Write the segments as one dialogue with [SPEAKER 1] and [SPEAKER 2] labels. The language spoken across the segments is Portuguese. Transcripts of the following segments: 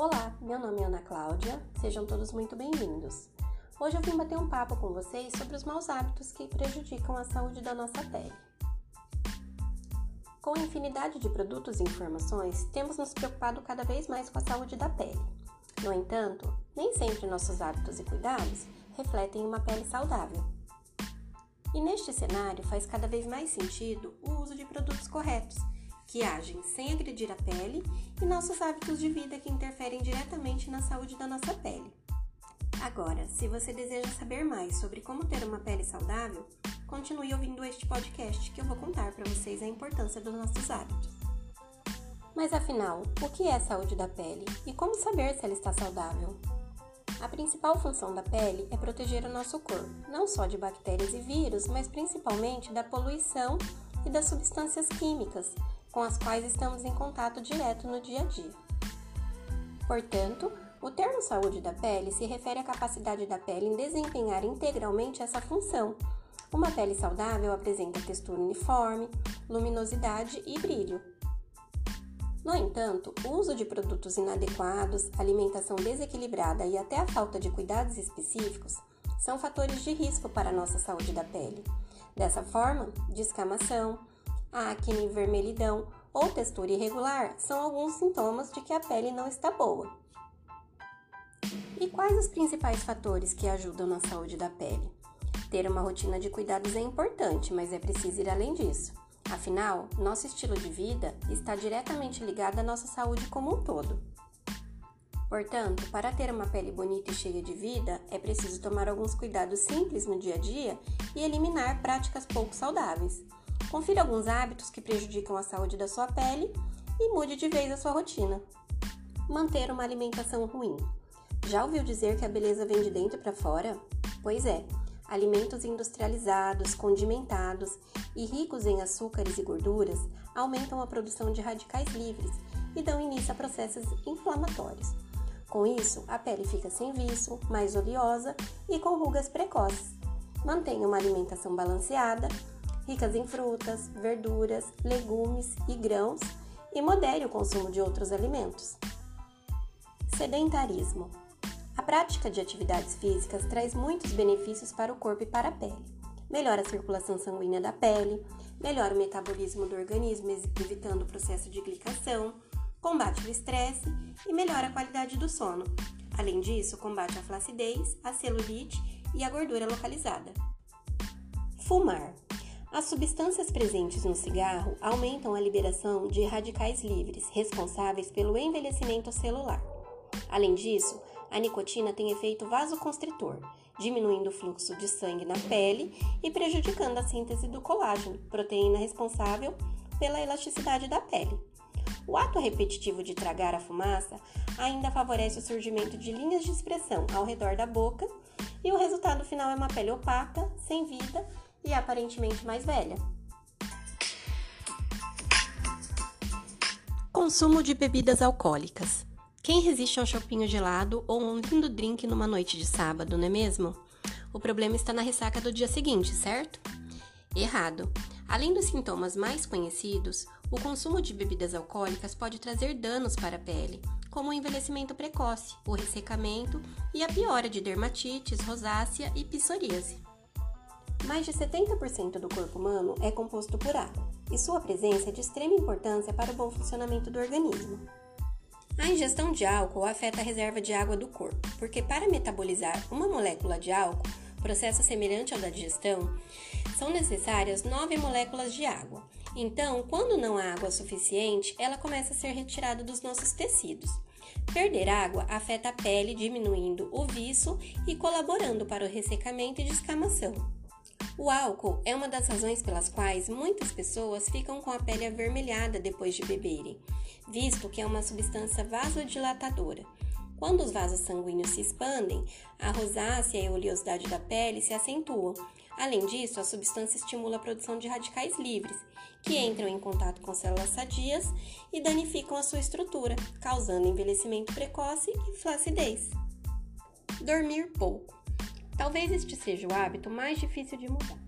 [SPEAKER 1] Olá, meu nome é Ana Cláudia, sejam todos muito bem-vindos. Hoje eu vim bater um papo com vocês sobre os maus hábitos que prejudicam a saúde da nossa pele. Com a infinidade de produtos e informações, temos nos preocupado cada vez mais com a saúde da pele. No entanto, nem sempre nossos hábitos e cuidados refletem uma pele saudável. E neste cenário faz cada vez mais sentido o uso de produtos corretos que agem sem agredir a pele e nossos hábitos de vida que interferem diretamente na saúde da nossa pele. Agora, se você deseja saber mais sobre como ter uma pele saudável, continue ouvindo este podcast que eu vou contar para vocês a importância dos nossos hábitos. Mas afinal, o que é saúde da pele e como saber se ela está saudável? A principal função da pele é proteger o nosso corpo, não só de bactérias e vírus, mas principalmente da poluição e das substâncias químicas com as quais estamos em contato direto no dia a dia. Portanto, o termo saúde da pele se refere à capacidade da pele em desempenhar integralmente essa função. Uma pele saudável apresenta textura uniforme, luminosidade e brilho. No entanto, o uso de produtos inadequados, alimentação desequilibrada e até a falta de cuidados específicos são fatores de risco para a nossa saúde da pele. Dessa forma, descamação, acne, vermelhidão ou textura irregular são alguns sintomas de que a pele não está boa. E quais os principais fatores que ajudam na saúde da pele? Ter uma rotina de cuidados é importante, mas é preciso ir além disso. Afinal, nosso estilo de vida está diretamente ligado à nossa saúde como um todo. Portanto, para ter uma pele bonita e cheia de vida, é preciso tomar alguns cuidados simples no dia a dia e eliminar práticas pouco saudáveis. Confira alguns hábitos que prejudicam a saúde da sua pele e mude de vez a sua rotina. Manter uma alimentação ruim. Já ouviu dizer que a beleza vem de dentro para fora? Pois é, alimentos industrializados, condimentados e ricos em açúcares e gorduras aumentam a produção de radicais livres e dão início a processos inflamatórios. Com isso, a pele fica sem viço, mais oleosa e com rugas precoces. Mantenha uma alimentação balanceada ricas em frutas, verduras, legumes e grãos, e modere o consumo de outros alimentos. Sedentarismo. A prática de atividades físicas traz muitos benefícios para o corpo e para a pele. Melhora a circulação sanguínea da pele, melhora o metabolismo do organismo, evitando o processo de glicação, combate o estresse e melhora a qualidade do sono. Além disso, combate a flacidez, a celulite e a gordura localizada. Fumar. As substâncias presentes no cigarro aumentam a liberação de radicais livres, responsáveis pelo envelhecimento celular. Além disso, a nicotina tem efeito vasoconstritor, diminuindo o fluxo de sangue na pele e prejudicando a síntese do colágeno, proteína responsável pela elasticidade da pele. O ato repetitivo de tragar a fumaça ainda favorece o surgimento de linhas de expressão ao redor da boca, e o resultado final é uma pele opaca, sem vida e aparentemente mais velha. Consumo de bebidas alcoólicas. Quem resiste a um chopinho gelado ou um lindo drink numa noite de sábado, não é mesmo? O problema está na ressaca do dia seguinte, certo? Errado. Além dos sintomas mais conhecidos, o consumo de bebidas alcoólicas pode trazer danos para a pele, como o envelhecimento precoce, o ressecamento e a piora de dermatites, rosácea e psoríase. Mais de 70% do corpo humano é composto por água, e sua presença é de extrema importância para o bom funcionamento do organismo. A ingestão de álcool afeta a reserva de água do corpo, porque para metabolizar uma molécula de álcool, processo semelhante ao da digestão, são necessárias 9 moléculas de água. Então, quando não há água suficiente, ela começa a ser retirada dos nossos tecidos. Perder água afeta a pele, diminuindo o viço e colaborando para o ressecamento e descamação. O álcool é uma das razões pelas quais muitas pessoas ficam com a pele avermelhada depois de beberem, visto que é uma substância vasodilatadora. Quando os vasos sanguíneos se expandem, a rosácea e a oleosidade da pele se acentuam. Além disso, a substância estimula a produção de radicais livres, que entram em contato com células sadias e danificam a sua estrutura, causando envelhecimento precoce e flacidez. Dormir pouco. Talvez este seja o hábito mais difícil de mudar.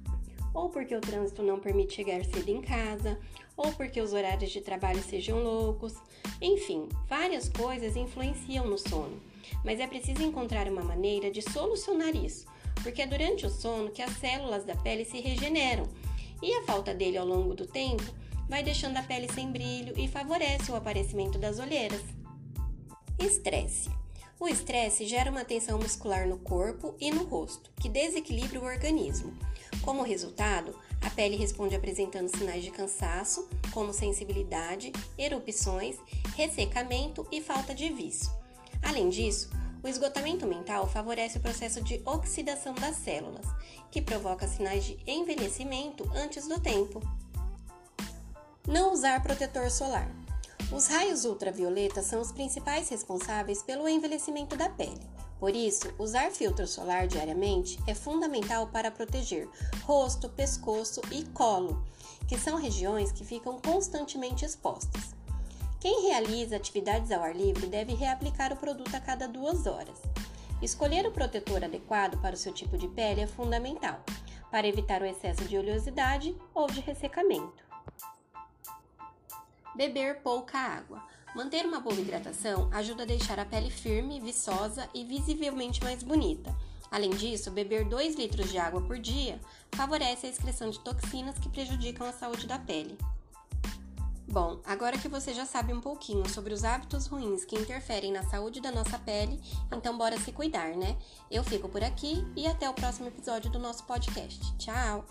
[SPEAKER 1] ou porque o trânsito não permite chegar cedo em casa, ou porque os horários de trabalho sejam loucos. Enfim, várias coisas influenciam no sono, mas é preciso encontrar uma maneira de solucionar isso, porque é durante o sono que as células da pele se regeneram e a falta dele ao longo do tempo vai deixando a pele sem brilho e favorece o aparecimento das olheiras. Estresse. O estresse gera uma tensão muscular no corpo e no rosto, que desequilibra o organismo. Como resultado, a pele responde apresentando sinais de cansaço, como sensibilidade, erupções, ressecamento e falta de viço. Além disso, o esgotamento mental favorece o processo de oxidação das células, que provoca sinais de envelhecimento antes do tempo. Não usar protetor solar. Os raios ultravioletas são os principais responsáveis pelo envelhecimento da pele. Por isso, usar filtro solar diariamente é fundamental para proteger rosto, pescoço e colo, que são regiões que ficam constantemente expostas. Quem realiza atividades ao ar livre deve reaplicar o produto a cada duas horas. Escolher o protetor adequado para o seu tipo de pele é fundamental, para evitar o excesso de oleosidade ou de ressecamento. Beber pouca água. Manter uma boa hidratação ajuda a deixar a pele firme, viçosa e visivelmente mais bonita. Além disso, beber 2 litros de água por dia favorece a excreção de toxinas que prejudicam a saúde da pele. Bom, agora que você já sabe um pouquinho sobre os hábitos ruins que interferem na saúde da nossa pele, então bora se cuidar, né? Eu fico por aqui e até o próximo episódio do nosso podcast. Tchau!